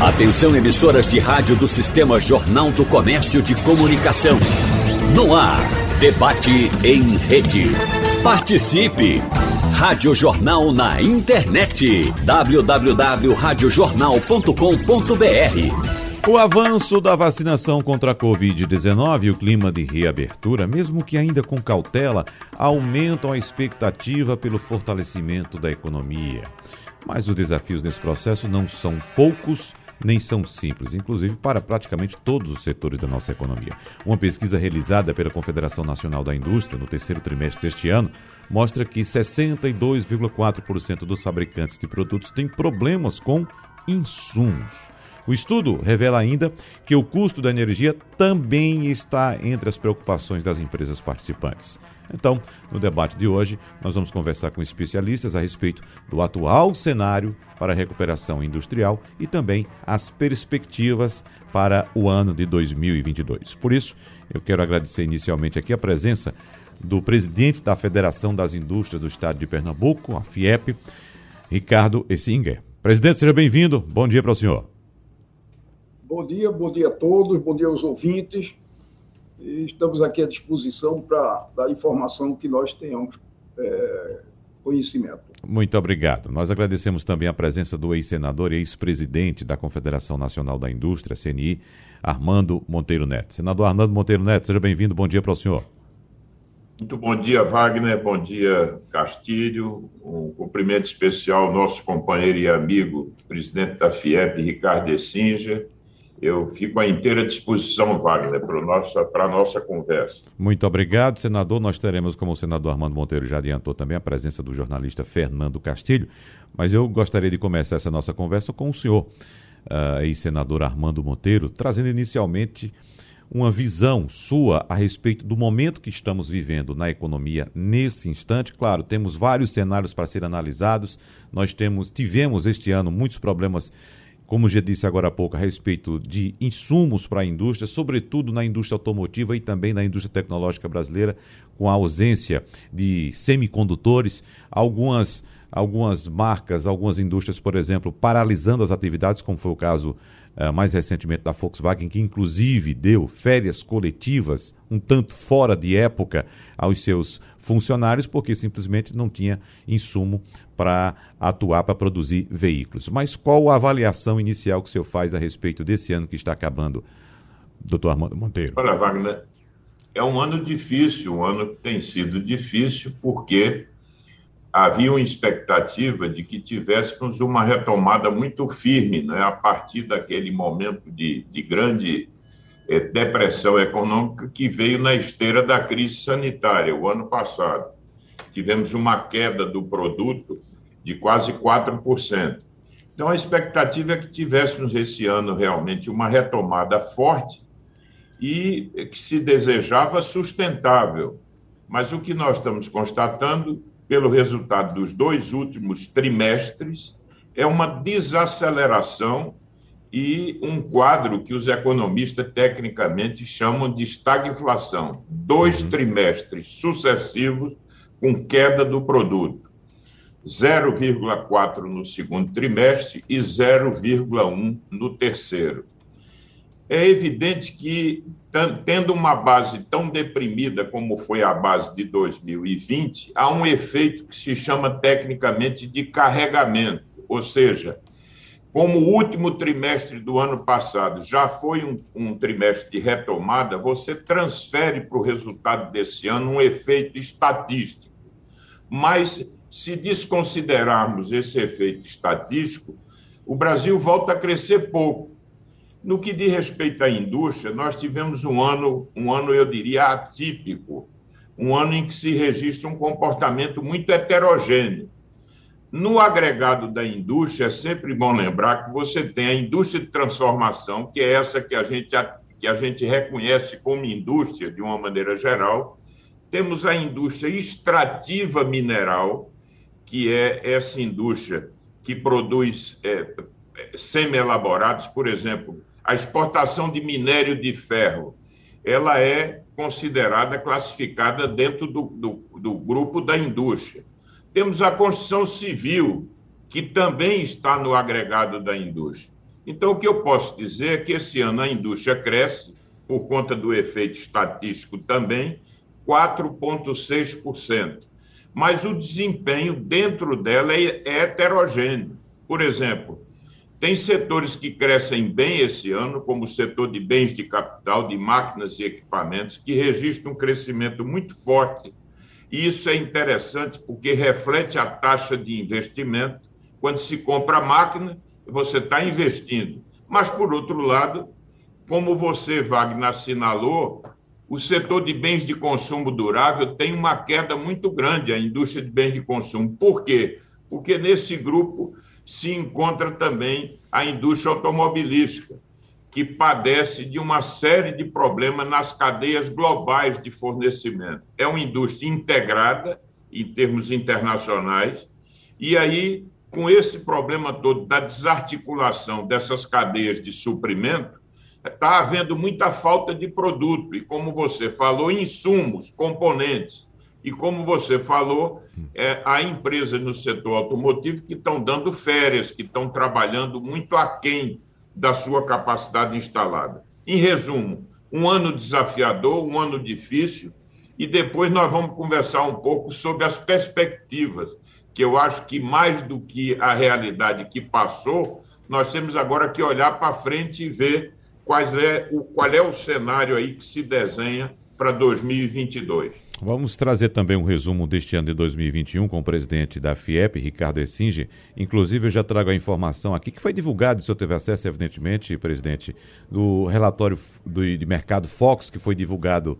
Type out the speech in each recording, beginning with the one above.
Atenção emissoras de rádio do Sistema Jornal do Comércio de Comunicação. No ar, debate em rede. Participe! Rádio Jornal na internet. www.radiojornal.com.br O avanço da vacinação contra a Covid-19 e o clima de reabertura, mesmo que ainda com cautela, aumentam a expectativa pelo fortalecimento da economia. Mas os desafios nesse processo não são poucos nem são simples, inclusive para praticamente todos os setores da nossa economia. Uma pesquisa realizada pela Confederação Nacional da Indústria no terceiro trimestre deste ano mostra que 62,4% dos fabricantes de produtos têm problemas com insumos. O estudo revela ainda que o custo da energia também está entre as preocupações das empresas participantes. Então, no debate de hoje, nós vamos conversar com especialistas a respeito do atual cenário para a recuperação industrial e também as perspectivas para o ano de 2022. Por isso, eu quero agradecer inicialmente aqui a presença do presidente da Federação das Indústrias do Estado de Pernambuco, a FIEP, Ricardo Essinger. Presidente, seja bem-vindo. Bom dia para o senhor. Bom dia, bom dia a todos, bom dia aos ouvintes. Estamos aqui à disposição para dar informação que nós tenhamos é, conhecimento. Muito obrigado. Nós agradecemos também a presença do ex-senador e ex-presidente da Confederação Nacional da Indústria, CNI, Armando Monteiro Neto. Senador Armando Monteiro Neto, seja bem-vindo. Bom dia para o senhor. Muito bom dia, Wagner. Bom dia, Castilho. Um cumprimento especial ao nosso companheiro e amigo, presidente da FIEP, Ricardo Essinger eu fico à inteira disposição, Wagner, para a nossa, nossa conversa. Muito obrigado, senador. Nós teremos, como o senador Armando Monteiro já adiantou também, a presença do jornalista Fernando Castilho. Mas eu gostaria de começar essa nossa conversa com o senhor, uh, e senador Armando Monteiro, trazendo inicialmente uma visão sua a respeito do momento que estamos vivendo na economia nesse instante. Claro, temos vários cenários para ser analisados. Nós temos, tivemos este ano muitos problemas como já disse agora há pouco, a respeito de insumos para a indústria, sobretudo na indústria automotiva e também na indústria tecnológica brasileira, com a ausência de semicondutores, algumas algumas marcas, algumas indústrias, por exemplo, paralisando as atividades, como foi o caso uh, mais recentemente da Volkswagen, que inclusive deu férias coletivas um tanto fora de época aos seus funcionários, porque simplesmente não tinha insumo para atuar, para produzir veículos. Mas qual a avaliação inicial que o senhor faz a respeito desse ano que está acabando, doutor Armando Monteiro? Olha, Wagner, é um ano difícil, um ano que tem sido difícil, porque havia uma expectativa de que tivéssemos uma retomada muito firme né, a partir daquele momento de, de grande é, depressão econômica que veio na esteira da crise sanitária o ano passado. Tivemos uma queda do produto de quase 4%. Então, a expectativa é que tivéssemos esse ano realmente uma retomada forte e que se desejava sustentável. Mas o que nós estamos constatando, pelo resultado dos dois últimos trimestres, é uma desaceleração e um quadro que os economistas tecnicamente chamam de estagflação. Dois uhum. trimestres sucessivos com queda do produto. 0,4 no segundo trimestre e 0,1 no terceiro. É evidente que, tendo uma base tão deprimida como foi a base de 2020, há um efeito que se chama tecnicamente de carregamento, ou seja, como o último trimestre do ano passado já foi um, um trimestre de retomada, você transfere para o resultado desse ano um efeito estatístico. Mas, se desconsiderarmos esse efeito estatístico, o Brasil volta a crescer pouco. No que diz respeito à indústria, nós tivemos um ano, um ano, eu diria, atípico, um ano em que se registra um comportamento muito heterogêneo. No agregado da indústria, é sempre bom lembrar que você tem a indústria de transformação, que é essa que a gente, que a gente reconhece como indústria, de uma maneira geral. Temos a indústria extrativa mineral, que é essa indústria que produz é, semi-elaborados, por exemplo, a exportação de minério de ferro, ela é considerada, classificada dentro do, do, do grupo da indústria. Temos a construção civil, que também está no agregado da indústria. Então, o que eu posso dizer é que esse ano a indústria cresce, por conta do efeito estatístico também, 4,6%. Mas o desempenho dentro dela é, é heterogêneo. Por exemplo, tem setores que crescem bem esse ano, como o setor de bens de capital, de máquinas e equipamentos, que registra um crescimento muito forte. E isso é interessante porque reflete a taxa de investimento. Quando se compra a máquina, você está investindo. Mas, por outro lado, como você, Wagner, assinalou, o setor de bens de consumo durável tem uma queda muito grande, a indústria de bens de consumo. Por quê? Porque nesse grupo se encontra também a indústria automobilística, que padece de uma série de problemas nas cadeias globais de fornecimento. É uma indústria integrada em termos internacionais, e aí, com esse problema todo da desarticulação dessas cadeias de suprimento, está havendo muita falta de produto, e como você falou, insumos, componentes. E como você falou, é, há empresas no setor automotivo que estão dando férias, que estão trabalhando muito aquém da sua capacidade instalada. Em resumo, um ano desafiador, um ano difícil, e depois nós vamos conversar um pouco sobre as perspectivas, que eu acho que mais do que a realidade que passou, nós temos agora que olhar para frente e ver quais é o, qual é o cenário aí que se desenha para 2022. Vamos trazer também um resumo deste ano de 2021 com o presidente da FIEP, Ricardo Essinger. Inclusive, eu já trago a informação aqui que foi divulgado, se eu teve acesso, evidentemente, presidente, do relatório de mercado Fox, que foi divulgado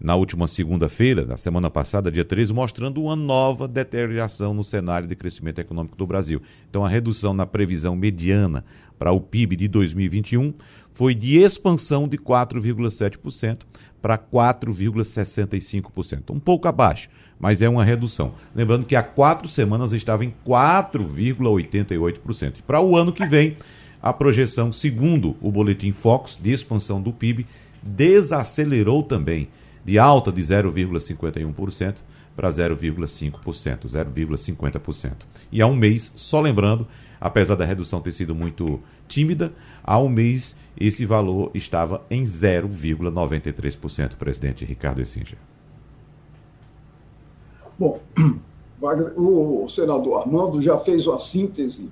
na última segunda-feira, na semana passada, dia 13, mostrando uma nova deterioração no cenário de crescimento econômico do Brasil. Então, a redução na previsão mediana para o PIB de 2021 foi de expansão de 4,7% para 4,65%. Um pouco abaixo, mas é uma redução. Lembrando que há quatro semanas estava em 4,88%. Para o ano que vem, a projeção, segundo o Boletim Focus, de expansão do PIB, desacelerou também, de alta de 0,51% para 0,5%, 0,50%. E há um mês, só lembrando, apesar da redução ter sido muito tímida, há um mês esse valor estava em 0,93%, presidente Ricardo Essinger. Bom, o senador Armando já fez uma síntese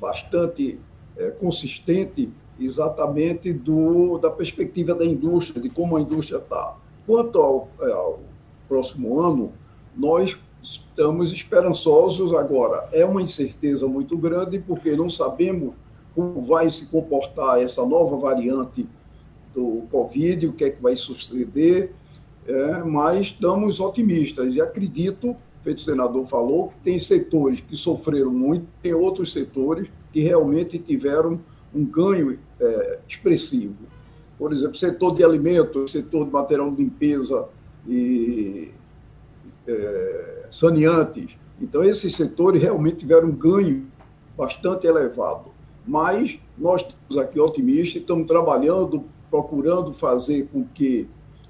bastante é, consistente exatamente do, da perspectiva da indústria, de como a indústria está. Quanto ao, é, ao próximo ano, nós estamos esperançosos agora. É uma incerteza muito grande, porque não sabemos como vai se comportar essa nova variante do Covid, o que é que vai suceder, é, mas estamos otimistas e acredito, o senador falou, que tem setores que sofreram muito, tem outros setores que realmente tiveram um ganho é, expressivo. Por exemplo, setor de alimentos, setor de material de limpeza e é, saneantes. Então, esses setores realmente tiveram um ganho bastante elevado mas nós estamos aqui otimistas, estamos trabalhando, procurando fazer com que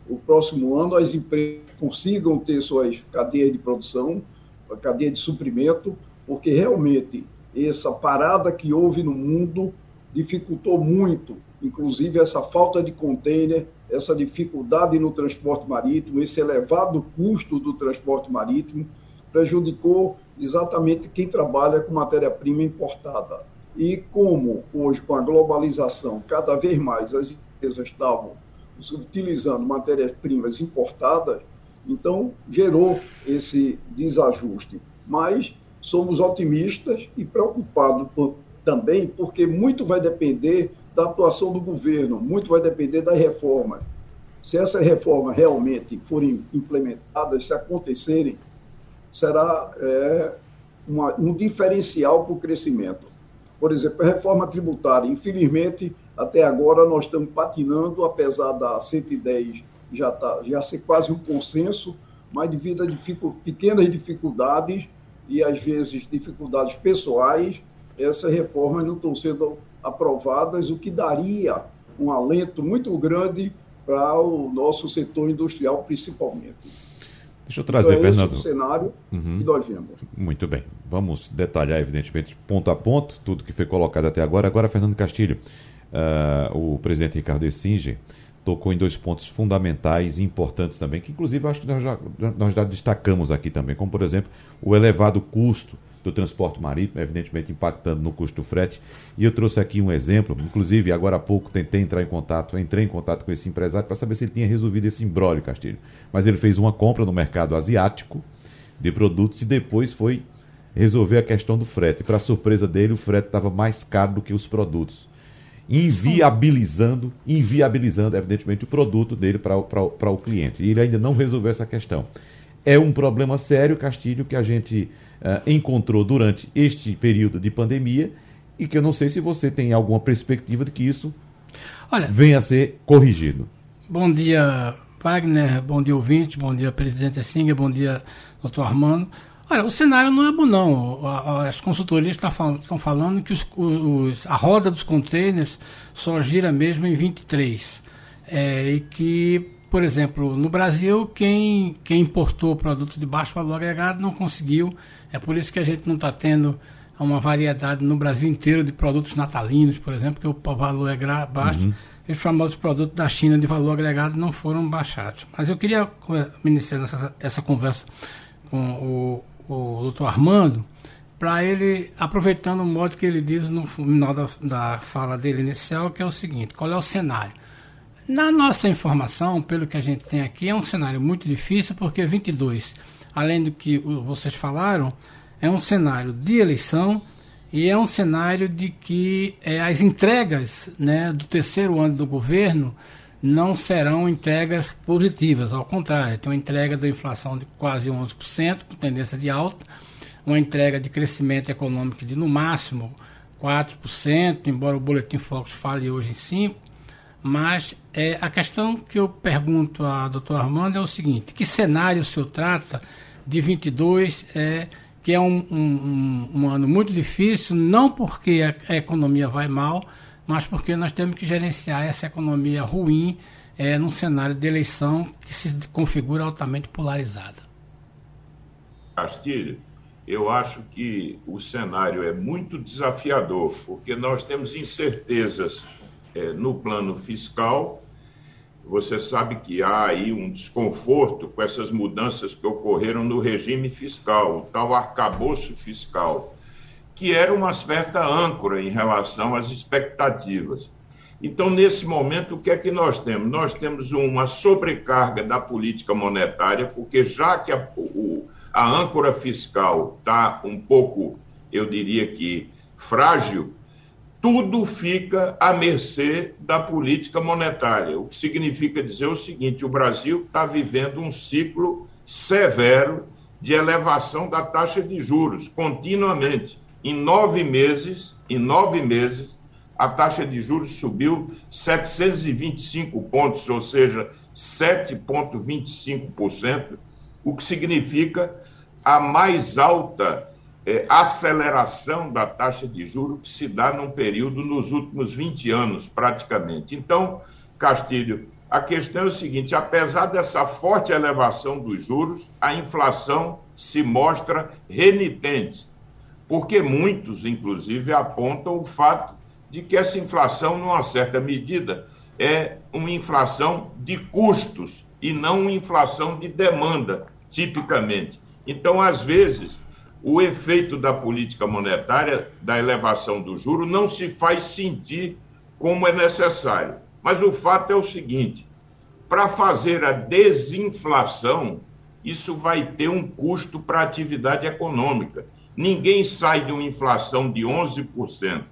o próximo ano as empresas consigam ter suas cadeias de produção, a cadeia de suprimento, porque realmente essa parada que houve no mundo dificultou muito, inclusive essa falta de container, essa dificuldade no transporte marítimo, esse elevado custo do transporte marítimo prejudicou exatamente quem trabalha com matéria-prima importada. E como hoje, com a globalização, cada vez mais as empresas estavam utilizando matérias-primas importadas, então gerou esse desajuste. Mas somos otimistas e preocupados por, também, porque muito vai depender da atuação do governo, muito vai depender das reformas. Se essas reformas realmente forem implementadas, se acontecerem, será é, uma, um diferencial para o crescimento. Por exemplo, a reforma tributária, infelizmente, até agora nós estamos patinando, apesar da 110 já, tá, já ser quase um consenso, mas devido a dificu pequenas dificuldades e, às vezes, dificuldades pessoais, essas reformas não estão sendo aprovadas, o que daria um alento muito grande para o nosso setor industrial, principalmente. Deixa eu trazer, então, é Fernando. Esse o cenário uhum. que nós vemos. Muito bem. Vamos detalhar, evidentemente, ponto a ponto, tudo que foi colocado até agora. Agora, Fernando Castilho, uh, o presidente Ricardo Essinger tocou em dois pontos fundamentais e importantes também, que inclusive acho que nós já, nós já destacamos aqui também, como por exemplo o elevado custo do transporte marítimo, evidentemente impactando no custo do frete. E eu trouxe aqui um exemplo, inclusive agora há pouco tentei entrar em contato, entrei em contato com esse empresário para saber se ele tinha resolvido esse imbróglio, Castilho. Mas ele fez uma compra no mercado asiático de produtos e depois foi resolver a questão do frete. Para surpresa dele, o frete estava mais caro do que os produtos. Inviabilizando, inviabilizando, evidentemente, o produto dele para o cliente. E ele ainda não resolveu essa questão. É um problema sério, Castilho, que a gente uh, encontrou durante este período de pandemia e que eu não sei se você tem alguma perspectiva de que isso Olha, venha a ser corrigido. Bom dia, Wagner, bom dia, ouvinte, bom dia, presidente Singer, bom dia, doutor Armando. Olha, o cenário não é bom, não. As consultorias estão falando que os, os, a roda dos containers só gira mesmo em 23. É, e que por exemplo, no Brasil, quem, quem importou produto de baixo valor agregado não conseguiu. É por isso que a gente não está tendo uma variedade no Brasil inteiro de produtos natalinos, por exemplo, que o valor é baixo. Uhum. E os famosos produtos da China de valor agregado não foram baixados. Mas eu queria iniciar essa, essa conversa com o, o doutor Armando, para ele, aproveitando o modo que ele diz no final da, da fala dele inicial, que é o seguinte: qual é o cenário? Na nossa informação, pelo que a gente tem aqui, é um cenário muito difícil, porque 22, além do que vocês falaram, é um cenário de eleição e é um cenário de que é, as entregas né, do terceiro ano do governo não serão entregas positivas, ao contrário, tem uma entrega da inflação de quase 11%, com tendência de alta, uma entrega de crescimento econômico de no máximo 4%, embora o Boletim Focus fale hoje em 5%, mas é, a questão que eu pergunto a doutor Armando é o seguinte: que cenário o senhor trata de 22, é, que é um, um, um ano muito difícil, não porque a, a, economia vai mal, mas porque nós temos que gerenciar essa economia ruim é, num cenário de eleição que se configura altamente polarizada? Castilho, eu acho que o cenário é muito desafiador, porque nós temos incertezas é, no plano fiscal. Você sabe que há aí um desconforto com essas mudanças que ocorreram no regime fiscal, o tal arcabouço fiscal, que era uma certa âncora em relação às expectativas. Então, nesse momento, o que é que nós temos? Nós temos uma sobrecarga da política monetária, porque já que a, o, a âncora fiscal está um pouco, eu diria que, frágil, tudo fica à mercê da política monetária, o que significa dizer o seguinte: o Brasil está vivendo um ciclo severo de elevação da taxa de juros continuamente. Em nove meses, em nove meses, a taxa de juros subiu 725 pontos, ou seja, 7,25%, o que significa a mais alta é, aceleração da taxa de juros que se dá num período nos últimos 20 anos, praticamente. Então, Castilho, a questão é o seguinte: apesar dessa forte elevação dos juros, a inflação se mostra renitente, porque muitos, inclusive, apontam o fato de que essa inflação, numa certa medida, é uma inflação de custos e não uma inflação de demanda, tipicamente. Então, às vezes, o efeito da política monetária, da elevação do juro, não se faz sentir como é necessário. Mas o fato é o seguinte: para fazer a desinflação, isso vai ter um custo para a atividade econômica. Ninguém sai de uma inflação de 11%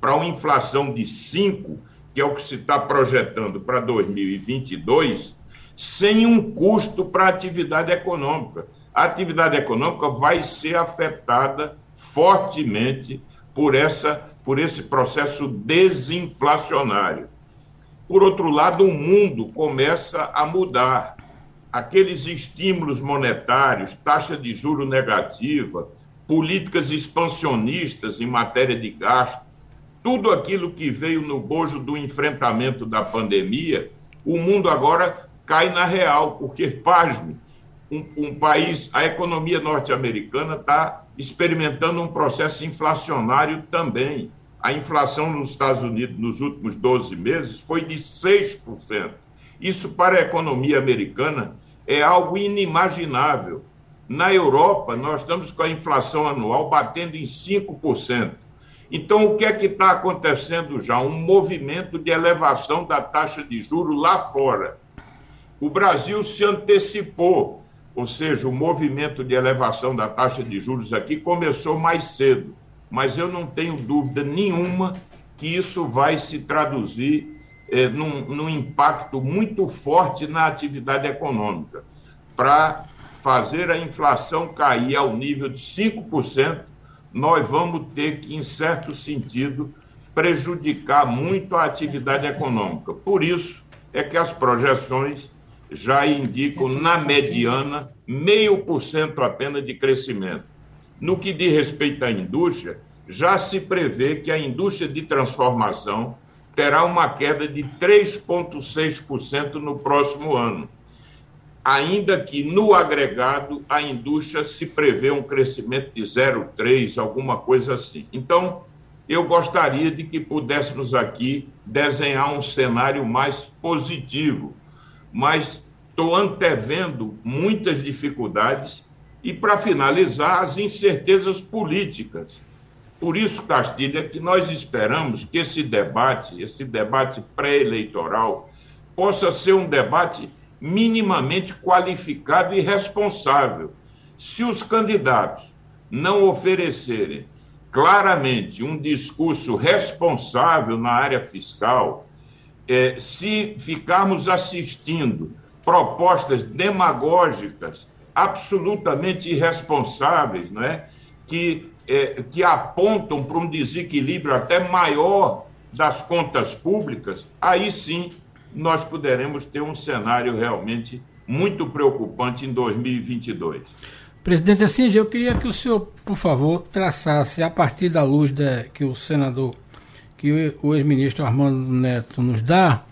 para uma inflação de 5%, que é o que se está projetando para 2022, sem um custo para a atividade econômica a atividade econômica vai ser afetada fortemente por, essa, por esse processo desinflacionário. Por outro lado, o mundo começa a mudar. Aqueles estímulos monetários, taxa de juro negativa, políticas expansionistas em matéria de gastos, tudo aquilo que veio no bojo do enfrentamento da pandemia, o mundo agora cai na real, porque, pasme, um, um país, a economia norte-americana está experimentando um processo inflacionário também. A inflação nos Estados Unidos nos últimos 12 meses foi de 6%. Isso para a economia americana é algo inimaginável. Na Europa, nós estamos com a inflação anual batendo em 5%. Então, o que é que está acontecendo já? Um movimento de elevação da taxa de juros lá fora. O Brasil se antecipou, ou seja, o movimento de elevação da taxa de juros aqui começou mais cedo, mas eu não tenho dúvida nenhuma que isso vai se traduzir eh, num, num impacto muito forte na atividade econômica. Para fazer a inflação cair ao nível de 5%, nós vamos ter que, em certo sentido, prejudicar muito a atividade econômica. Por isso é que as projeções já indicam, na mediana, meio por cento apenas de crescimento. No que diz respeito à indústria, já se prevê que a indústria de transformação terá uma queda de 3,6% no próximo ano. Ainda que no agregado a indústria se prevê um crescimento de 0,3%, alguma coisa assim. Então, eu gostaria de que pudéssemos aqui desenhar um cenário mais positivo mas estou antevendo muitas dificuldades e, para finalizar, as incertezas políticas. Por isso, Castilha, que nós esperamos que esse debate, esse debate pré-eleitoral, possa ser um debate minimamente qualificado e responsável. Se os candidatos não oferecerem claramente um discurso responsável na área fiscal, é, se ficarmos assistindo propostas demagógicas, absolutamente irresponsáveis, não é? que, é, que apontam para um desequilíbrio até maior das contas públicas, aí sim nós poderemos ter um cenário realmente muito preocupante em 2022. Presidente Assinge, eu queria que o senhor, por favor, traçasse, a partir da luz da, que o senador que o ex-ministro Armando Neto nos dá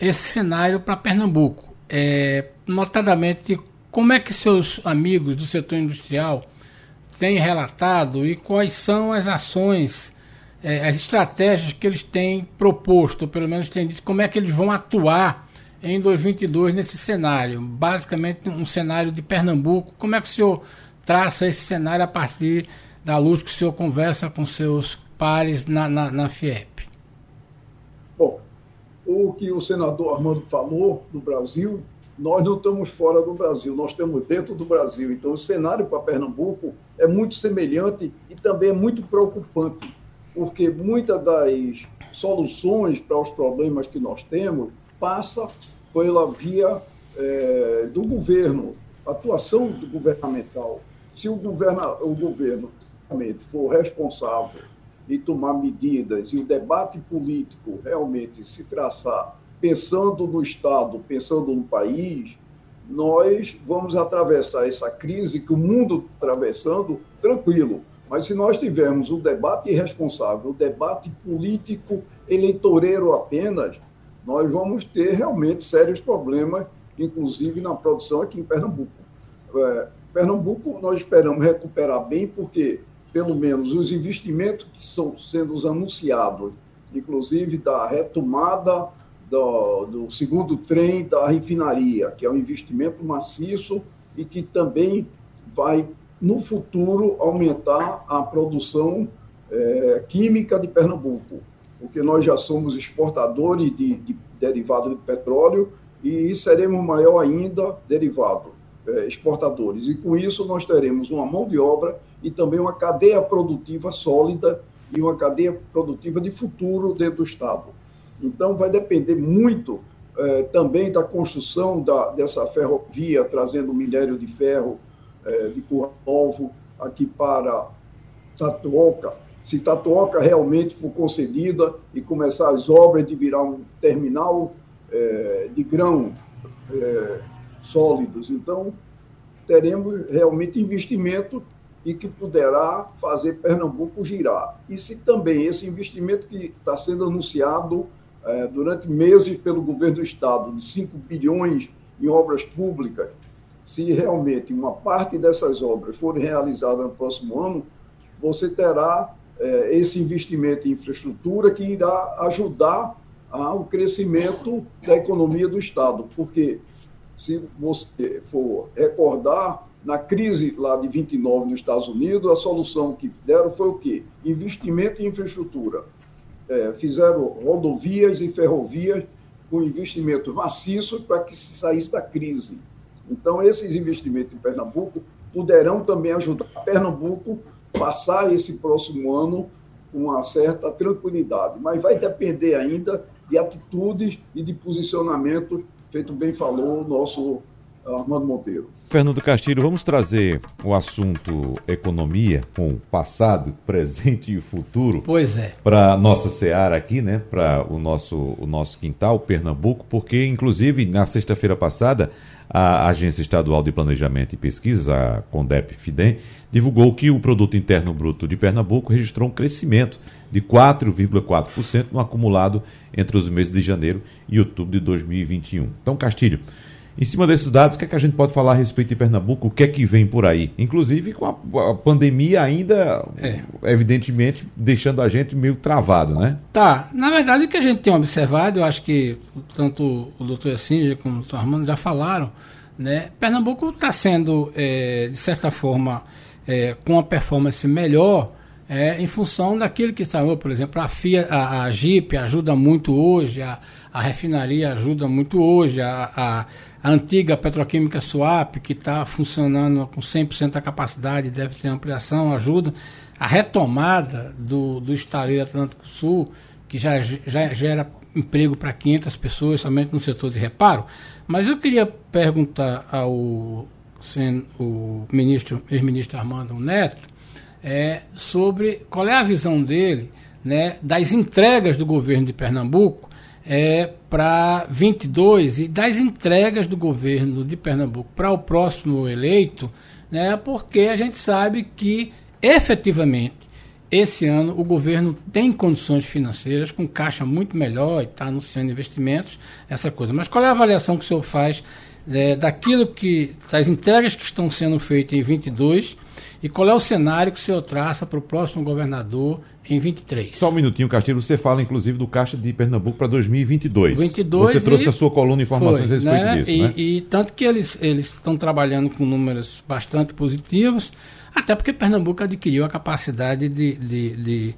esse cenário para Pernambuco. É, notadamente, como é que seus amigos do setor industrial têm relatado e quais são as ações, é, as estratégias que eles têm proposto, ou pelo menos têm dito, como é que eles vão atuar em 2022 nesse cenário, basicamente um cenário de Pernambuco. Como é que o senhor traça esse cenário a partir da luz que o senhor conversa com seus pares na, na, na FIEP? Bom, o que o senador Armando falou do Brasil, nós não estamos fora do Brasil, nós estamos dentro do Brasil. Então, o cenário para Pernambuco é muito semelhante e também é muito preocupante, porque muitas das soluções para os problemas que nós temos passa pela via é, do governo, atuação governamental. Se o, governo, o governo for responsável e tomar medidas e o debate político realmente se traçar pensando no Estado, pensando no país, nós vamos atravessar essa crise que o mundo está atravessando tranquilo. Mas se nós tivermos um debate irresponsável, um debate político eleitoreiro apenas, nós vamos ter realmente sérios problemas, inclusive na produção aqui em Pernambuco. É, Pernambuco nós esperamos recuperar bem, porque pelo menos os investimentos que estão sendo anunciados, inclusive da retomada do, do, segundo trem da refinaria, que é um investimento maciço e que também vai, no futuro, aumentar a produção é, química de Pernambuco, porque nós já somos exportadores de, de derivados de petróleo e seremos maior ainda derivado, é, exportadores. E com isso nós teremos uma mão de obra e também uma cadeia produtiva sólida e uma cadeia produtiva de futuro dentro do Estado. Então, vai depender muito eh, também da construção da, dessa ferrovia, trazendo minério de ferro eh, de Curral Novo aqui para Tatuoca. Se Tatuoca realmente for concedida e começar as obras de virar um terminal eh, de grão sólidos, então teremos realmente investimento e que poderá fazer Pernambuco girar. E se também esse investimento que está sendo anunciado é, durante meses pelo governo do Estado, de 5 bilhões em obras públicas, se realmente uma parte dessas obras forem realizadas no próximo ano, você terá é, esse investimento em infraestrutura que irá ajudar ao crescimento da economia do Estado. Porque, se você for recordar, na crise lá de 29 nos Estados Unidos, a solução que deram foi o quê? Investimento em infraestrutura. É, fizeram rodovias e ferrovias com investimento maciço para que se saísse da crise. Então, esses investimentos em Pernambuco poderão também ajudar Pernambuco a passar esse próximo ano com uma certa tranquilidade. Mas vai depender ainda de atitudes e de posicionamento, feito bem falou o nosso Armando Monteiro. Fernando Castilho, vamos trazer o assunto economia com passado, presente e futuro. Pois é. Para nossa seara aqui, né? Para o nosso, o nosso quintal, Pernambuco, porque inclusive na sexta-feira passada a Agência Estadual de Planejamento e Pesquisa, a CONDEP FIDEM, divulgou que o produto interno bruto de Pernambuco registrou um crescimento de 4,4% no acumulado entre os meses de janeiro e outubro de 2021. Então, Castilho, em cima desses dados, o que, é que a gente pode falar a respeito de Pernambuco? O que é que vem por aí? Inclusive com a, a pandemia ainda, é. evidentemente, deixando a gente meio travado, né? Tá. Na verdade, o que a gente tem observado, eu acho que tanto o doutor Singer como o doutor Armando já falaram, né? Pernambuco está sendo, é, de certa forma, é, com uma performance melhor é, em função daquilo que está, por exemplo, a, FIA, a, a Jeep ajuda muito hoje, a, a refinaria ajuda muito hoje, a, a a antiga petroquímica Suap, que está funcionando com 100% da capacidade, deve ter ampliação, ajuda. A retomada do, do estaleiro Atlântico Sul, que já, já gera emprego para 500 pessoas somente no setor de reparo. Mas eu queria perguntar ao o ministro, ex-ministro Armando Neto é, sobre qual é a visão dele né, das entregas do governo de Pernambuco é, para 22 e das entregas do governo de Pernambuco para o próximo eleito, né, porque a gente sabe que efetivamente esse ano o governo tem condições financeiras com caixa muito melhor e está anunciando investimentos, essa coisa. Mas qual é a avaliação que o senhor faz é, daquilo que, das entregas que estão sendo feitas em 22 e qual é o cenário que o senhor traça para o próximo governador em 23. Só um minutinho, Castilho. Você fala, inclusive, do Caixa de Pernambuco para 2022. 22 Você trouxe a sua coluna informações foi, a respeito né? disso, e, né? E tanto que eles estão trabalhando com números bastante positivos, até porque Pernambuco adquiriu a capacidade de, de, de,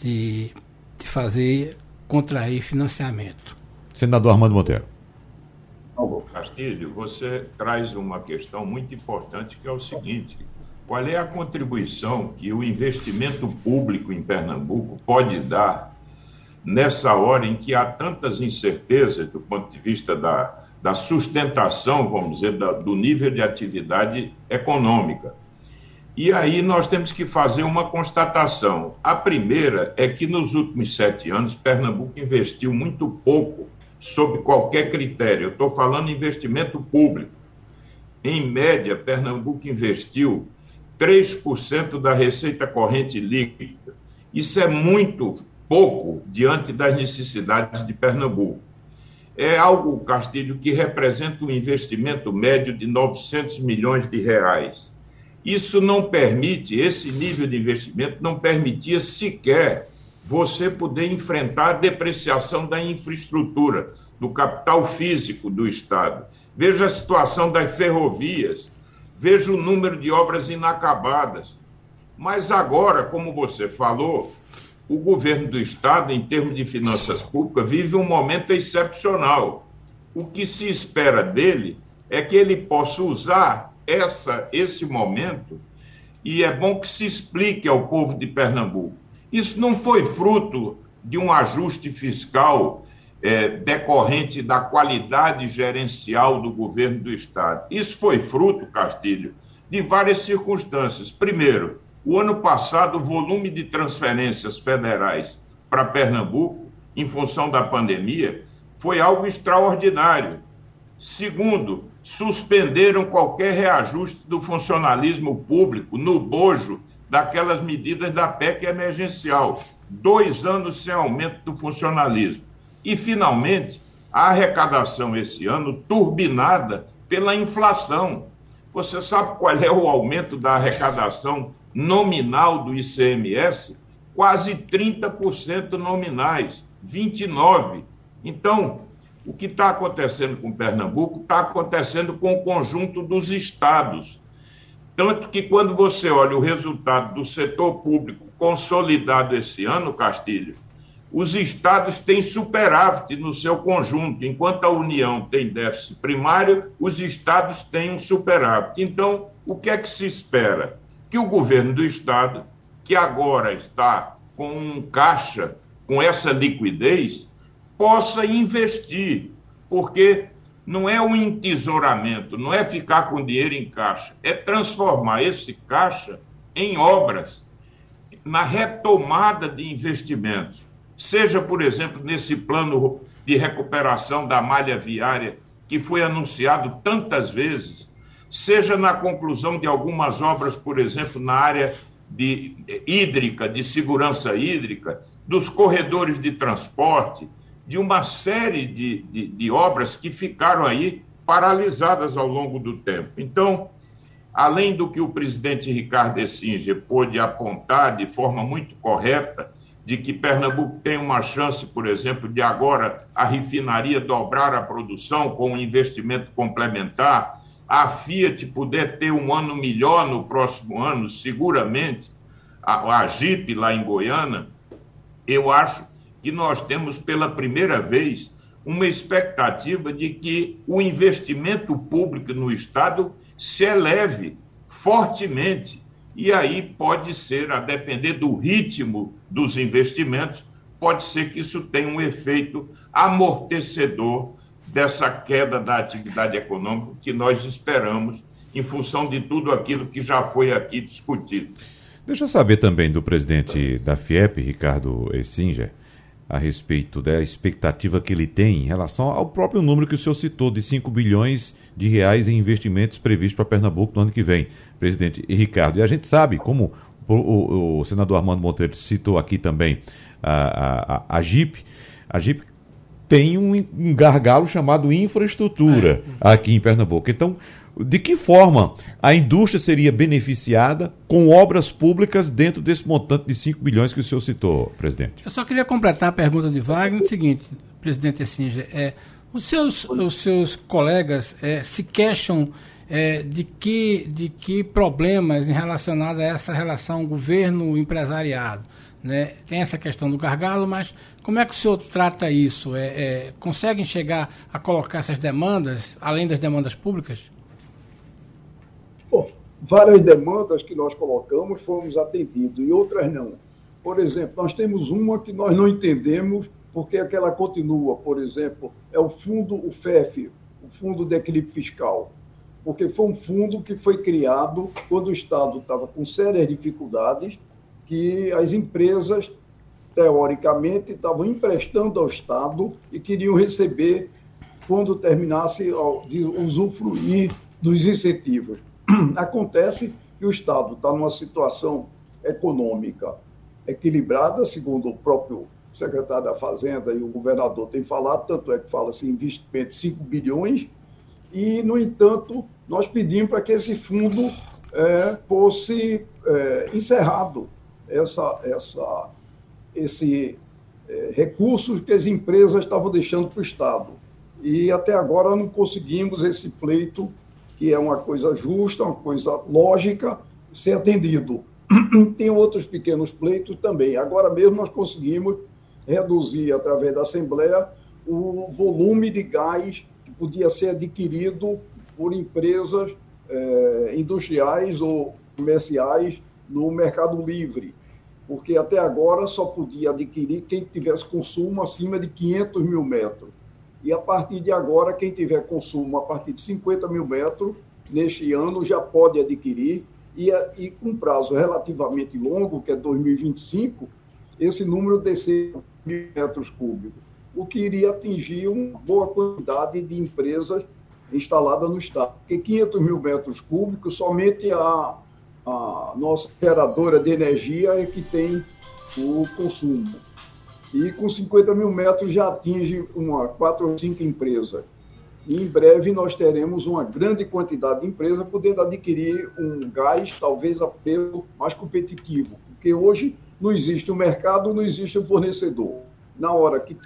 de, de fazer, contrair financiamento. Senador Armando Monteiro. Castilho, você traz uma questão muito importante que é o seguinte: qual é a contribuição que o investimento público em Pernambuco pode dar nessa hora em que há tantas incertezas do ponto de vista da, da sustentação, vamos dizer, da, do nível de atividade econômica? E aí nós temos que fazer uma constatação. A primeira é que nos últimos sete anos, Pernambuco investiu muito pouco, sob qualquer critério. Eu estou falando investimento público. Em média, Pernambuco investiu 3% da receita corrente líquida. Isso é muito pouco diante das necessidades de Pernambuco. É algo, Castilho, que representa um investimento médio de 900 milhões de reais. Isso não permite, esse nível de investimento não permitia sequer você poder enfrentar a depreciação da infraestrutura, do capital físico do Estado. Veja a situação das ferrovias, vejo o número de obras inacabadas. Mas agora, como você falou, o governo do Estado, em termos de finanças públicas, vive um momento excepcional. O que se espera dele é que ele possa usar essa, esse momento, e é bom que se explique ao povo de Pernambuco. Isso não foi fruto de um ajuste fiscal é, decorrente da qualidade gerencial do governo do Estado. Isso foi fruto, Castilho, de várias circunstâncias. Primeiro, o ano passado, o volume de transferências federais para Pernambuco, em função da pandemia, foi algo extraordinário. Segundo, suspenderam qualquer reajuste do funcionalismo público no bojo daquelas medidas da PEC emergencial. Dois anos sem aumento do funcionalismo. E, finalmente, a arrecadação esse ano turbinada pela inflação. Você sabe qual é o aumento da arrecadação nominal do ICMS? Quase 30% nominais, 29%. Então, o que está acontecendo com Pernambuco está acontecendo com o conjunto dos estados. Tanto que quando você olha o resultado do setor público consolidado esse ano, Castilho, os estados têm superávit no seu conjunto, enquanto a União tem déficit primário, os estados têm um superávit. Então, o que é que se espera? Que o governo do estado, que agora está com um caixa, com essa liquidez, possa investir, porque não é um entesouramento, não é ficar com dinheiro em caixa, é transformar esse caixa em obras, na retomada de investimentos seja, por exemplo, nesse plano de recuperação da malha viária que foi anunciado tantas vezes, seja na conclusão de algumas obras, por exemplo, na área de eh, hídrica, de segurança hídrica, dos corredores de transporte, de uma série de, de, de obras que ficaram aí paralisadas ao longo do tempo. Então, além do que o presidente Ricardo Essinger pôde apontar de forma muito correta, de que Pernambuco tem uma chance, por exemplo, de agora a refinaria dobrar a produção com um investimento complementar, a Fiat puder ter um ano melhor no próximo ano, seguramente, a, a Jeep lá em Goiânia, eu acho que nós temos pela primeira vez uma expectativa de que o investimento público no Estado se eleve fortemente. E aí pode ser, a depender do ritmo dos investimentos, pode ser que isso tenha um efeito amortecedor dessa queda da atividade econômica que nós esperamos em função de tudo aquilo que já foi aqui discutido. Deixa eu saber também do presidente da FIEP, Ricardo Essinger, a respeito da expectativa que ele tem em relação ao próprio número que o senhor citou, de 5 bilhões de reais em investimentos previstos para Pernambuco no ano que vem, presidente e Ricardo. E a gente sabe, como o, o, o senador Armando Monteiro citou aqui também a, a, a JIP, a JIP tem um, um gargalo chamado infraestrutura é. aqui em Pernambuco. Então, de que forma a indústria seria beneficiada com obras públicas dentro desse montante de 5 bilhões que o senhor citou, presidente? Eu só queria completar a pergunta de Wagner o seguinte, presidente Essinger, é, os, seus, os seus colegas é, se queixam é, de, que, de que problemas em relacionados a essa relação governo-empresariado? Né? Tem essa questão do gargalo, mas como é que o senhor trata isso? É, é, conseguem chegar a colocar essas demandas, além das demandas públicas? Bom, várias demandas que nós colocamos fomos atendidos e outras não. Por exemplo, nós temos uma que nós não entendemos porque é que ela continua, por exemplo, é o fundo, o FEF, o Fundo de Equilíbrio Fiscal, porque foi um fundo que foi criado quando o Estado estava com sérias dificuldades, que as empresas, teoricamente, estavam emprestando ao Estado e queriam receber quando terminasse de usufruir dos incentivos. Acontece que o Estado está numa situação econômica equilibrada, segundo o próprio secretário da Fazenda e o governador têm falado, tanto é que fala-se investimento de 5 bilhões, e, no entanto, nós pedimos para que esse fundo é, fosse é, encerrado, essa, essa, esse é, recursos que as empresas estavam deixando para o Estado. E até agora não conseguimos esse pleito, que é uma coisa justa, uma coisa lógica, ser atendido. Tem outros pequenos pleitos também. Agora mesmo nós conseguimos reduzir, através da Assembleia, o volume de gás podia ser adquirido por empresas eh, industriais ou comerciais no Mercado Livre, porque até agora só podia adquirir quem tivesse consumo acima de 500 mil metros. E a partir de agora, quem tiver consumo a partir de 50 mil metros, neste ano já pode adquirir, e, e com prazo relativamente longo, que é 2025, esse número descer mil metros cúbicos, o que iria atingir uma boa quantidade de empresas instaladas no Estado. Porque 500 mil metros cúbicos, somente a, a nossa geradora de energia é que tem o consumo. E com 50 mil metros já atinge uma, quatro ou cinco empresas. E em breve nós teremos uma grande quantidade de empresas podendo adquirir um gás, talvez a preço mais competitivo, porque hoje não existe o um mercado, não existe o um fornecedor. Na hora que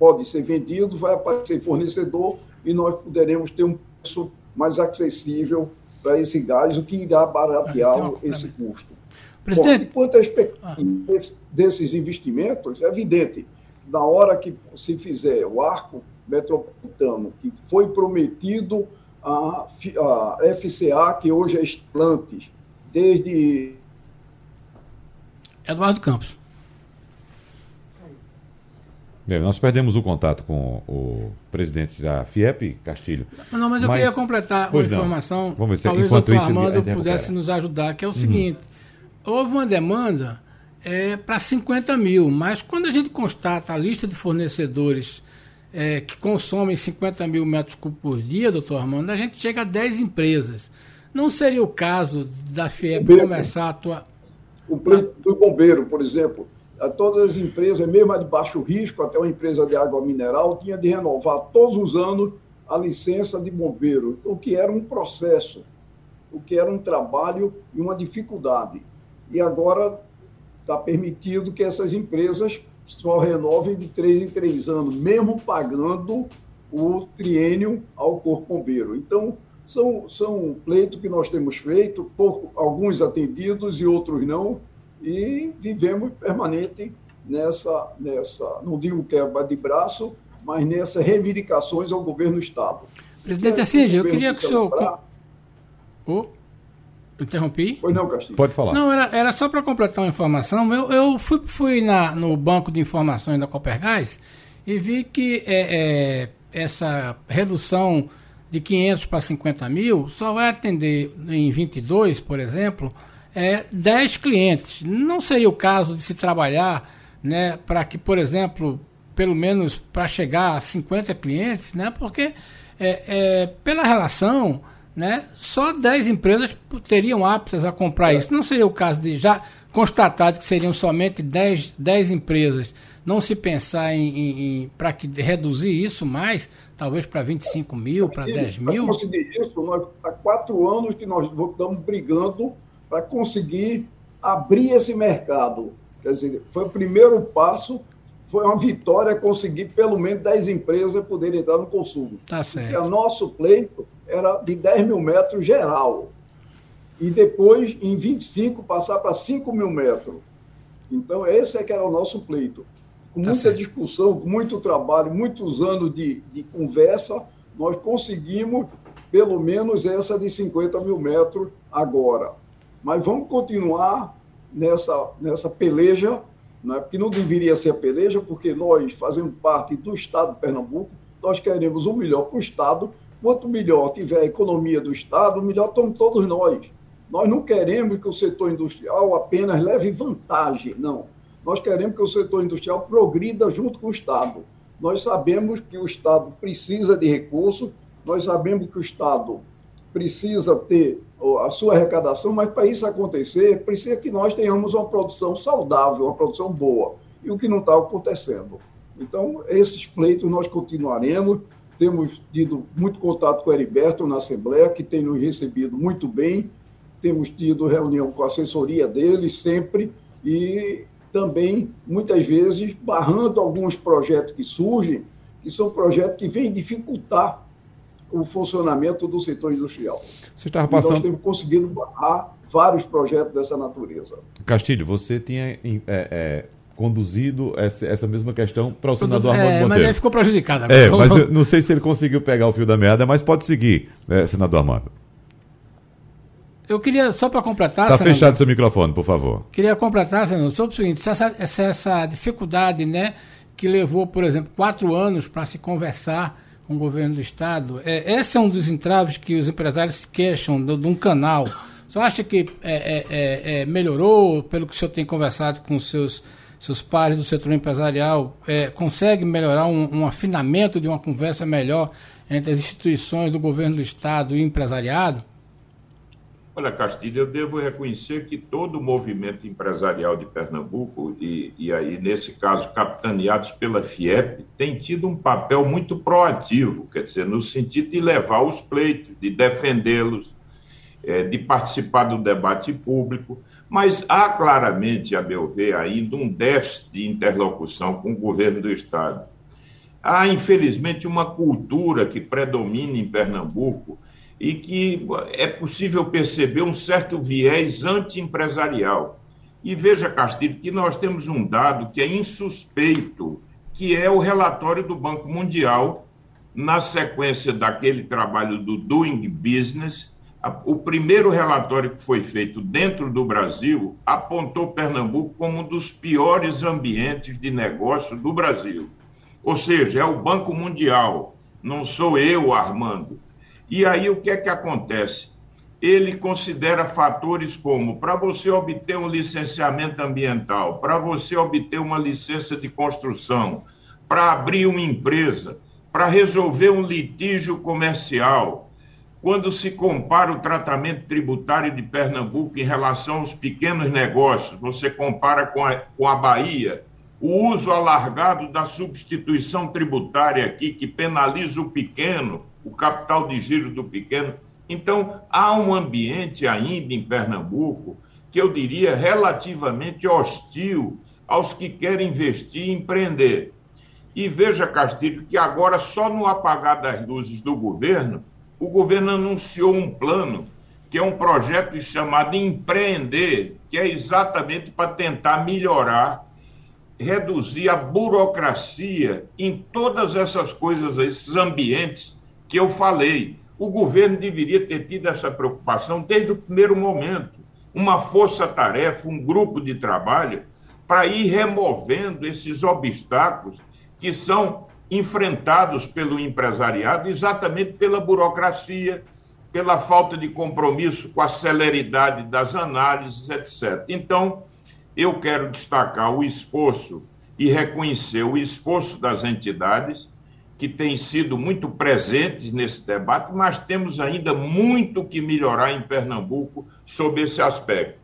pode ser vendido, vai aparecer fornecedor e nós poderemos ter um preço mais acessível para esse gás, o que irá baratear ah, esse custo. Presidente... Bom, quanto à expectativa ah. desses investimentos, é evidente, na hora que se fizer o arco metropolitano, que foi prometido a, a FCA, que hoje é Stellantis, desde. Eduardo Campos. Bem, nós perdemos o contato com o presidente da FIEP, Castilho. Não, mas eu mas... queria completar uma informação. Vamos ver se talvez enquanto o doutor Armando pudesse nos ajudar, que é o uhum. seguinte: houve uma demanda é, para 50 mil, mas quando a gente constata a lista de fornecedores é, que consomem 50 mil metros cúbicos por dia, doutor Armando, a gente chega a 10 empresas. Não seria o caso da FIEP começar a atuar. O plano do bombeiro, por exemplo, todas as empresas, mesmo a de baixo risco, até uma empresa de água mineral, tinha de renovar todos os anos a licença de bombeiro, o que era um processo, o que era um trabalho e uma dificuldade. E agora está permitido que essas empresas só renovem de três em três anos, mesmo pagando o triênio ao Corpo Bombeiro. Então, são, são pleitos que nós temos feito, alguns atendidos e outros não, e vivemos permanente nessa, nessa não digo quebra de braço, mas nessas reivindicações ao governo do Estado. Presidente Assis, eu queria que o senhor... Oh. Interrompi? Pois não, Castilho. Pode falar. Não, era, era só para completar uma informação. Eu, eu fui, fui na, no banco de informações da Copergás e vi que é, é, essa redução de 500 para 50 mil só vai atender em 22, por exemplo, é, 10 clientes. Não seria o caso de se trabalhar né, para que, por exemplo, pelo menos para chegar a 50 clientes, né, porque é, é, pela relação né, só 10 empresas teriam aptas a comprar é. isso. Não seria o caso de já constatado que seriam somente 10, 10 empresas. Não se pensar em, em, em para que reduzir isso mais, talvez para 25 mil, para 10 mil? Para conseguir isso, nós, há quatro anos que nós estamos brigando para conseguir abrir esse mercado. Quer dizer, foi o primeiro passo, foi uma vitória conseguir pelo menos 10 empresas poderem entrar no consumo. Tá certo. Porque o nosso pleito era de 10 mil metros geral. E depois, em 25, passar para 5 mil metros. Então, esse é que era o nosso pleito. Com tá muita certo. discussão, com muito trabalho, muitos anos de, de conversa, nós conseguimos pelo menos essa de 50 mil metros agora. Mas vamos continuar nessa, nessa peleja, né? porque não deveria ser peleja, porque nós, fazendo parte do Estado de Pernambuco, nós queremos o melhor para o Estado, Quanto melhor tiver a economia do Estado, melhor estamos todos nós. Nós não queremos que o setor industrial apenas leve vantagem, não. Nós queremos que o setor industrial progrida junto com o Estado. Nós sabemos que o Estado precisa de recursos, nós sabemos que o Estado precisa ter a sua arrecadação, mas para isso acontecer, precisa que nós tenhamos uma produção saudável, uma produção boa, e o que não está acontecendo. Então, esses pleitos nós continuaremos. Temos tido muito contato com o Heriberto na Assembleia, que tem nos recebido muito bem. Temos tido reunião com a assessoria dele sempre e também, muitas vezes, barrando alguns projetos que surgem, que são projetos que vêm dificultar o funcionamento do setor industrial. Você estava passando... nós temos conseguido barrar vários projetos dessa natureza. Castilho, você tinha é, é conduzido essa, essa mesma questão para o senador Armando é, Monteiro. Mas ele ficou prejudicado agora. É, mas eu não sei se ele conseguiu pegar o fio da meada, mas pode seguir, né, senador Armando. Eu queria, só para completar... Está fechado seu microfone, por favor. Queria completar, senador, sobre o seguinte, essa, essa, essa dificuldade, né, que levou, por exemplo, quatro anos para se conversar o governo do Estado, é, esse é um dos entraves que os empresários se queixam de, de um canal. Você acha que é, é, é, é, melhorou, pelo que o senhor tem conversado com os seus seus pares do setor empresarial é, conseguem melhorar um, um, afinamento de uma conversa melhor entre as instituições do governo do Estado e o empresariado? Olha, Castilho, eu devo reconhecer que todo o movimento empresarial de Pernambuco, e, e aí, nesse caso, capitaneados pela FIEP, tem tido um papel muito proativo, quer dizer, no sentido de levar os pleitos, de defendê-los, é, de participar do debate público, mas há claramente, a meu ver, ainda um déficit de interlocução com o governo do Estado. Há, infelizmente, uma cultura que predomina em Pernambuco e que é possível perceber um certo viés anti-empresarial. E veja, Castilho, que nós temos um dado que é insuspeito, que é o relatório do Banco Mundial, na sequência daquele trabalho do Doing Business. O primeiro relatório que foi feito dentro do Brasil apontou Pernambuco como um dos piores ambientes de negócio do Brasil. Ou seja, é o Banco Mundial, não sou eu, Armando e aí o que é que acontece? Ele considera fatores como para você obter um licenciamento ambiental, para você obter uma licença de construção, para abrir uma empresa, para resolver um litígio comercial. Quando se compara o tratamento tributário de Pernambuco em relação aos pequenos negócios, você compara com a, com a Bahia, o uso alargado da substituição tributária aqui, que penaliza o pequeno, o capital de giro do pequeno. Então, há um ambiente ainda em Pernambuco que eu diria relativamente hostil aos que querem investir e empreender. E veja, Castilho, que agora, só no apagar das luzes do governo, o governo anunciou um plano, que é um projeto chamado Empreender, que é exatamente para tentar melhorar, reduzir a burocracia em todas essas coisas, esses ambientes que eu falei. O governo deveria ter tido essa preocupação desde o primeiro momento. Uma força-tarefa, um grupo de trabalho, para ir removendo esses obstáculos que são enfrentados pelo empresariado exatamente pela burocracia, pela falta de compromisso com a celeridade das análises, etc. Então, eu quero destacar o esforço e reconhecer o esforço das entidades que têm sido muito presentes nesse debate, mas temos ainda muito que melhorar em Pernambuco sobre esse aspecto.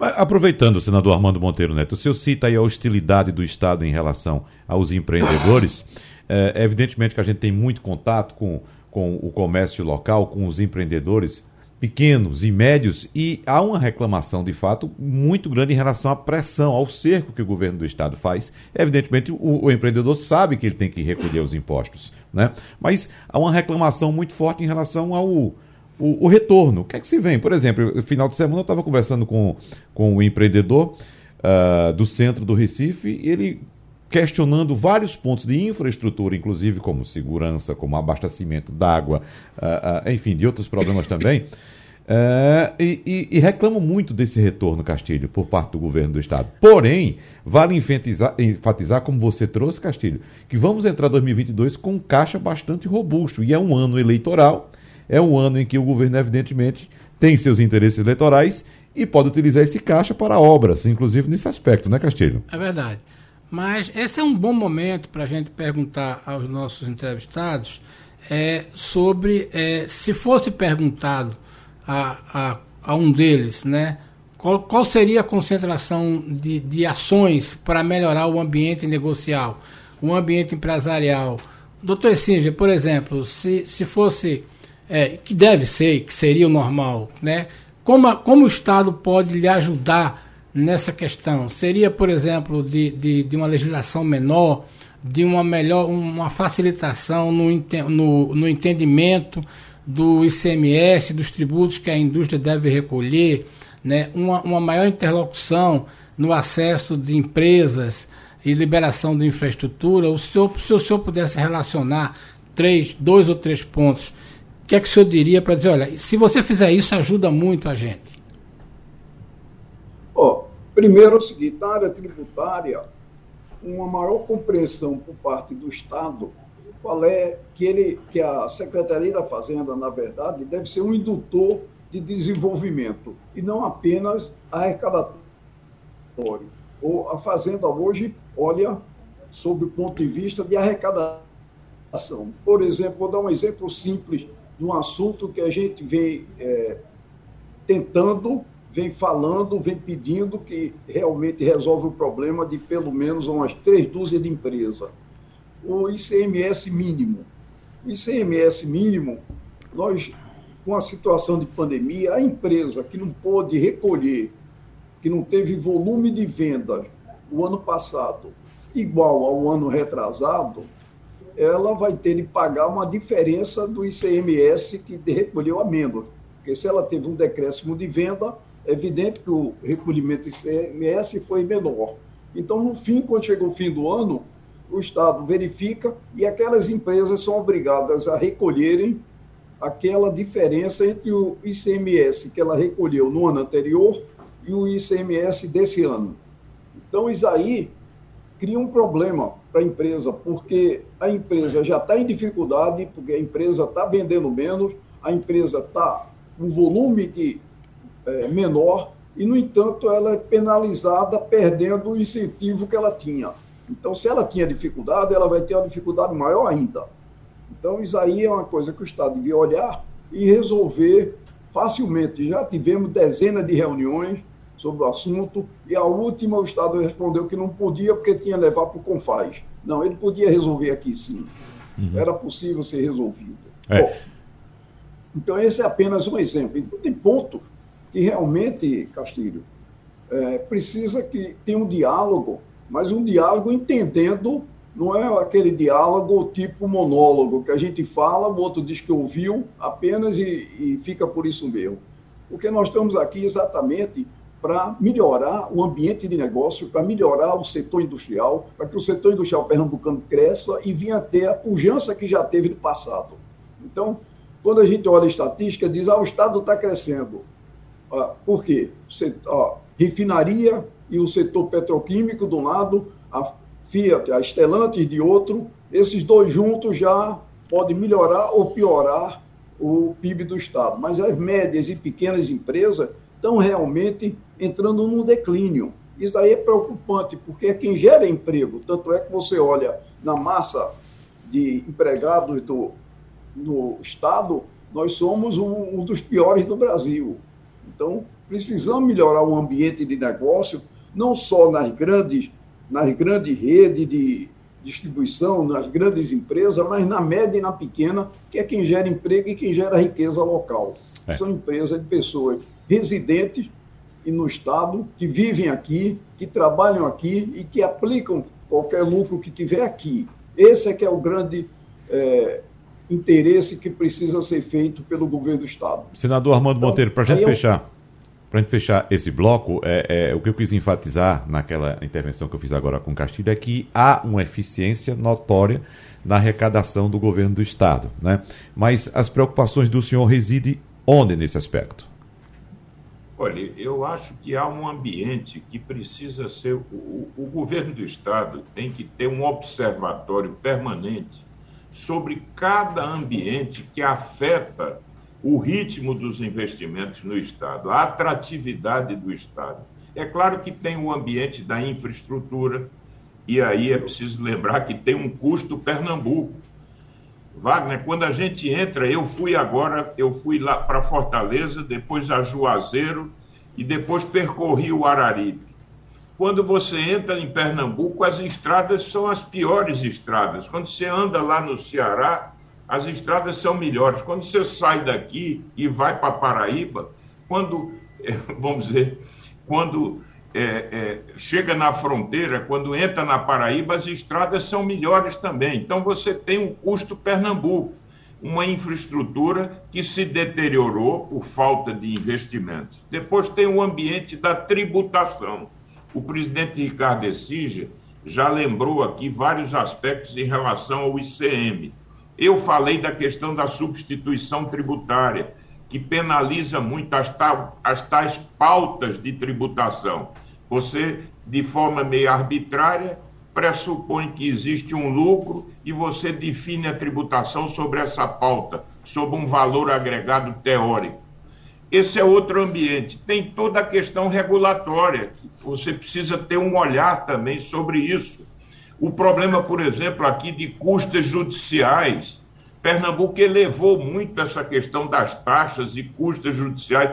Aproveitando, senador Armando Monteiro Neto, o senhor cita aí a hostilidade do Estado em relação aos empreendedores. É, evidentemente que a gente tem muito contato com, com o comércio local, com os empreendedores, pequenos e médios e há uma reclamação de fato muito grande em relação à pressão, ao cerco que o governo do estado faz. Evidentemente, o, o, empreendedor sabe que ele tem que recolher os impostos, né? Mas há uma reclamação muito forte em relação ao o, o retorno. O que é que se vem? Por exemplo, no final de semana eu estava conversando com, com o empreendedor uh, do centro do Recife e ele questionando vários pontos de infraestrutura, inclusive como segurança, como abastecimento d'água, uh, uh, enfim, de outros problemas também. Uh, e, e, reclamo muito desse retorno, Castilho, por parte do governo do Estado. Porém, vale enfatizar, enfatizar, como você trouxe, Castilho, que vamos entrar 2022 com um caixa bastante robusto. E é um ano eleitoral, é um ano em que o governo, evidentemente, tem seus interesses eleitorais e pode utilizar esse caixa para obras, inclusive nesse aspecto, né, Castilho? É verdade. Mas esse é um bom momento para a gente perguntar aos nossos entrevistados é, sobre é, se fosse perguntado a, a, a, um deles, né, qual, qual seria a concentração de, de ações para melhorar o ambiente negocial, o ambiente empresarial. Doutor Singer, por exemplo, se, se fosse, é, que deve ser, que seria o normal, né, como, como o Estado pode lhe ajudar nessa questão? Seria, por exemplo, de, de, de uma legislação menor, de uma melhor, uma facilitação no, no, no entendimento do ICMS, dos tributos que a indústria deve recolher, né? uma, uma maior interlocução no acesso de empresas e liberação de infraestrutura. O senhor, se o senhor pudesse relacionar três, dois ou três pontos, o que é que o senhor diria para dizer, olha, se você fizer isso, ajuda muito a gente? Oh, Primeiro é o seguinte, na área tributária, uma maior compreensão por parte do Estado qual é que ele que a Secretaria da Fazenda, na verdade, deve ser um indutor de desenvolvimento e não apenas arrecadatório. Ou a Fazenda hoje olha sob o ponto de vista de arrecadação. Por exemplo, vou dar um exemplo simples de um assunto que a gente vê é, tentando, vem falando, vem pedindo que realmente resolve o problema de pelo menos umas três dúzias de empresas. O ICMS mínimo. O ICMS mínimo, nós, com a situação de pandemia, a empresa que não pôde recolher, que não teve volume de vendas o ano passado igual ao ano retrasado, ela vai ter de pagar uma diferença do ICMS que recolheu a menos. Porque se ela teve um decréscimo de venda, é evidente que o recolhimento ICMS foi menor. Então, no fim, quando chega o fim do ano, o Estado verifica e aquelas empresas são obrigadas a recolherem aquela diferença entre o ICMS que ela recolheu no ano anterior e o ICMS desse ano. Então, isso aí cria um problema para a empresa, porque a empresa já está em dificuldade, porque a empresa está vendendo menos, a empresa está com volume de, é, menor, e, no entanto, ela é penalizada perdendo o incentivo que ela tinha. Então, se ela tinha dificuldade, ela vai ter uma dificuldade maior ainda. Então, isso aí é uma coisa que o Estado devia olhar e resolver facilmente. Já tivemos dezenas de reuniões, sobre o assunto, e a última o Estado respondeu que não podia porque tinha levar para o Confaz. Não, ele podia resolver aqui sim. Uhum. Era possível ser resolvido. É. Bom, então, esse é apenas um exemplo. Então, tem ponto que realmente, Castilho, é, precisa que tenha um diálogo, mas um diálogo entendendo, não é aquele diálogo tipo monólogo, que a gente fala, o outro diz que ouviu apenas e, e fica por isso mesmo. Porque nós estamos aqui exatamente para melhorar o ambiente de negócio, para melhorar o setor industrial, para que o setor industrial pernambucano cresça e venha ter a pujança que já teve no passado. Então, quando a gente olha a estatística, diz, ah, o Estado está crescendo. Por quê? Refinaria e o setor petroquímico de um lado, a Fiat, a Stellantis de outro, esses dois juntos já podem melhorar ou piorar o PIB do Estado. Mas as médias e pequenas empresas estão realmente entrando num declínio. Isso aí é preocupante, porque é quem gera emprego. Tanto é que você olha na massa de empregados do, no Estado, nós somos um, um dos piores do Brasil. Então, precisamos melhorar o ambiente de negócio, não só nas grandes, nas grandes redes de distribuição, nas grandes empresas, mas na média e na pequena, que é quem gera emprego e quem gera riqueza local. É. São empresas de pessoas residentes e no Estado, que vivem aqui, que trabalham aqui e que aplicam qualquer lucro que tiver aqui. Esse é que é o grande é, interesse que precisa ser feito pelo governo do Estado. Senador Armando então, Monteiro, para a gente fechar, para gente fechar esse bloco, é, é, o que eu quis enfatizar naquela intervenção que eu fiz agora com Castilho é que há uma eficiência notória na arrecadação do governo do Estado. Né? Mas as preocupações do senhor residem onde nesse aspecto? Olha, eu acho que há um ambiente que precisa ser. O, o, governo do Estado tem que ter um observatório permanente sobre cada ambiente que afeta o ritmo dos investimentos no Estado, a atratividade do Estado. É claro que tem o ambiente da infraestrutura, e aí é preciso lembrar que tem um custo Pernambuco. Wagner, quando a gente entra, eu fui agora, eu fui lá para Fortaleza, depois a Juazeiro e depois percorri o Araripe. Quando você entra em Pernambuco, as estradas são as piores estradas. Quando você anda lá no Ceará, as estradas são melhores. Quando você sai daqui e vai para Paraíba, quando, vamos dizer, quando é, é, chega na fronteira, quando entra na Paraíba, as estradas são melhores também. Então você tem o custo Pernambuco, uma infraestrutura que se deteriorou por falta de investimentos. Depois tem o ambiente da tributação. O presidente Ricardo Esija já lembrou aqui vários aspectos em relação ao ICM. Eu falei da questão da substituição tributária, que penaliza muito as, as tais pautas de tributação. Você, de forma meio arbitrária, pressupõe que existe um lucro e você define a tributação sobre essa pauta, sob um valor agregado teórico. Esse é outro ambiente. Tem toda a questão regulatória, que você precisa ter um olhar também sobre isso. O problema, por exemplo, aqui de custas judiciais. Pernambuco elevou muito essa questão das taxas e custas judiciais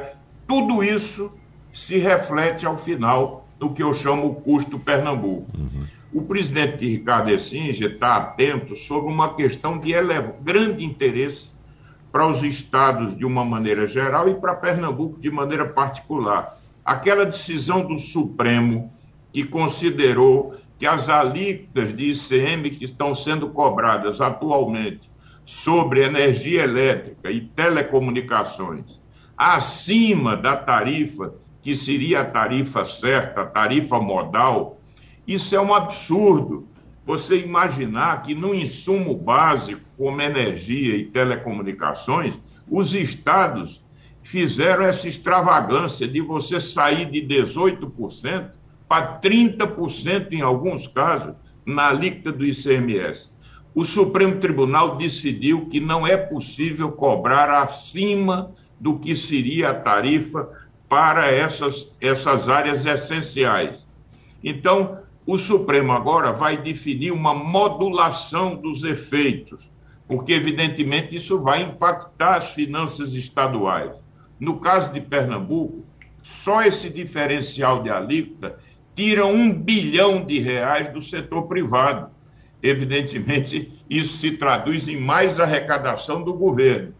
tudo isso se reflete ao final no que eu chamo o custo Pernambuco. Uhum. O presidente Ricardo Essinger está atento sobre uma questão de grande interesse para os estados de uma maneira geral e para Pernambuco de maneira particular. Aquela decisão do Supremo que considerou que as alíquotas de ICM que estão sendo cobradas atualmente sobre energia elétrica e telecomunicações acima da tarifa que seria a tarifa certa, a tarifa modal, isso é um absurdo. Você imaginar que no insumo básico, como energia e telecomunicações, os estados fizeram essa extravagância de você sair de 18% para 30% em alguns casos na alíquota do ICMS. O Supremo Tribunal decidiu que não é possível cobrar acima do que seria a tarifa para essas, essas áreas essenciais. Então, o Supremo agora vai definir uma modulação dos efeitos, porque, evidentemente, isso vai impactar as finanças estaduais. No caso de Pernambuco, só esse diferencial de alíquota tira um bilhão de reais do setor privado. Evidentemente, isso se traduz em mais arrecadação do governo.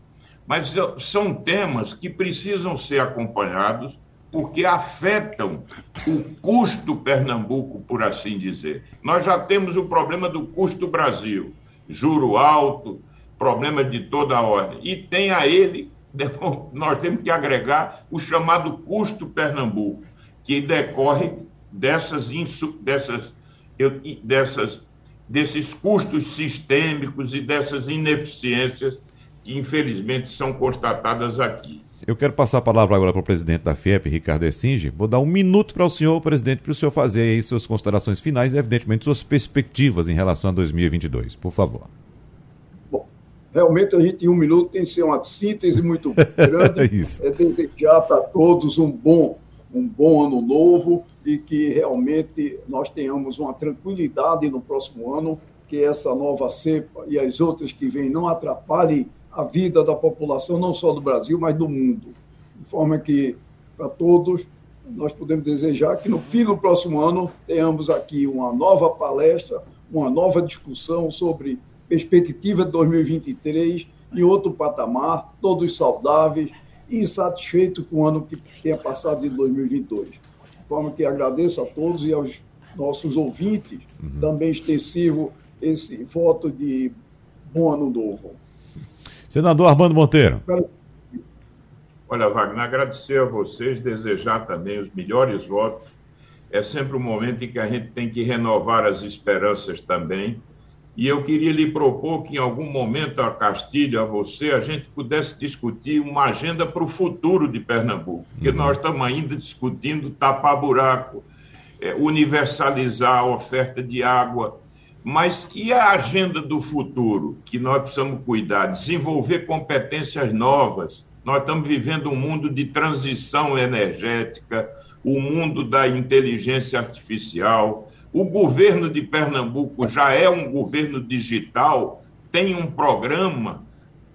Mas são temas que precisam ser acompanhados porque afetam o custo Pernambuco, por assim dizer. Nós já temos o problema do custo Brasil, juro alto, problema de toda a ordem. E tem a ele, nós temos que agregar o chamado custo Pernambuco, que decorre dessas, dessas, dessas, desses custos sistêmicos e dessas ineficiências que infelizmente são constatadas aqui. Eu quero passar a palavra agora para o presidente da FIEP, Ricardo Essinge. Vou dar um minuto para o senhor, presidente, para o senhor fazer aí suas considerações finais e, evidentemente, suas perspectivas em relação a 2022. Por favor. Bom, realmente a gente em um minuto tem que ser uma síntese muito grande. Isso. É desejar para todos um bom, um bom ano novo e que realmente nós tenhamos uma tranquilidade no próximo ano, que essa nova cepa e as outras que vêm não atrapalhem a vida da população, não só do Brasil, mas do mundo. De forma que, para todos, nós podemos desejar que no fim do próximo ano tenhamos aqui uma nova palestra, uma nova discussão sobre perspectiva de 2023 em outro patamar, todos saudáveis e satisfeitos com o ano que tenha passado de 2022. De forma que agradeço a todos e aos nossos ouvintes, uhum. também extensivo esse voto de bom ano novo. Senador Armando Monteiro. Olha, Wagner, agradecer a vocês, desejar também os melhores votos. É sempre um momento em que a gente tem que renovar as esperanças também. E eu queria lhe propor que, em algum momento, a Castilho, a você, a gente pudesse discutir uma agenda para o futuro de Pernambuco. Porque uhum. nós estamos ainda discutindo tapar buraco, é, universalizar a oferta de água, mas e a agenda do futuro que nós precisamos cuidar? Desenvolver competências novas. Nós estamos vivendo um mundo de transição energética, o um mundo da inteligência artificial. O governo de Pernambuco já é um governo digital, tem um programa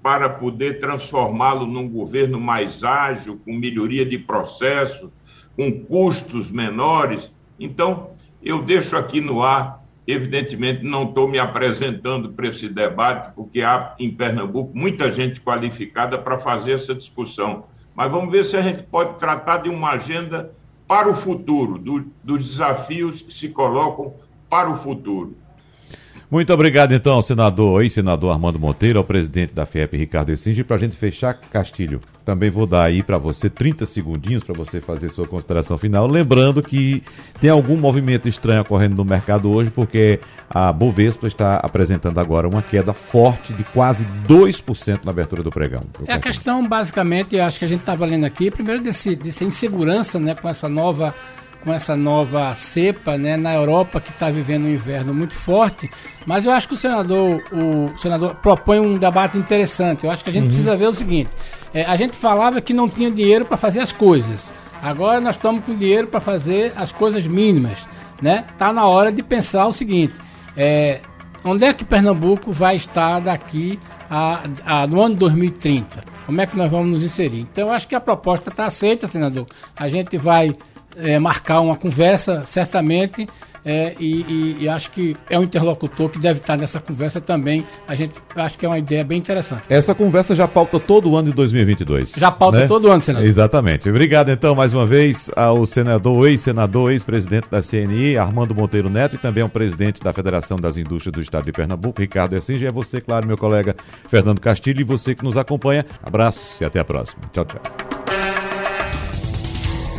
para poder transformá-lo num governo mais ágil, com melhoria de processos, com custos menores. Então, eu deixo aqui no ar Evidentemente, não estou me apresentando para esse debate, porque há em Pernambuco muita gente qualificada para fazer essa discussão. Mas vamos ver se a gente pode tratar de uma agenda para o futuro, do, dos desafios que se colocam para o futuro. Muito obrigado, então, senador, ex-senador Armando Monteiro, ao presidente da FIEP, Ricardo Essinge. Para a gente fechar, Castilho, também vou dar aí para você 30 segundinhos para você fazer sua consideração final. Lembrando que tem algum movimento estranho ocorrendo no mercado hoje, porque a Bovespa está apresentando agora uma queda forte de quase 2% na abertura do pregão. É a questão, basicamente, acho que a gente estava lendo aqui, primeiro desse, dessa insegurança né, com essa nova com essa nova cepa né, na Europa que está vivendo um inverno muito forte. Mas eu acho que o senador, o senador propõe um debate interessante. Eu acho que a gente uhum. precisa ver o seguinte: é, a gente falava que não tinha dinheiro para fazer as coisas. Agora nós estamos com dinheiro para fazer as coisas mínimas. Né? Tá na hora de pensar o seguinte: é, onde é que Pernambuco vai estar daqui a, a, no ano 2030. Como é que nós vamos nos inserir? Então, eu acho que a proposta está aceita, senador. A gente vai é, marcar uma conversa, certamente, é, e, e, e, acho que é um interlocutor que deve estar nessa conversa também. A gente acho que é uma ideia bem interessante. Essa conversa já pauta todo o ano de 2022. Já pauta né? todo o ano, senador. Exatamente. Obrigado, então, mais uma vez ao senador, ex-senador, ex-presidente da CNI, Armando Monteiro Neto, e também ao presidente da Federação das Indústrias do Estado de Pernambuco, Ricardo Essinge. É você, claro, meu colega Fernando Castilho, e você que nos acompanha. Abraços e até a próxima. Tchau, tchau.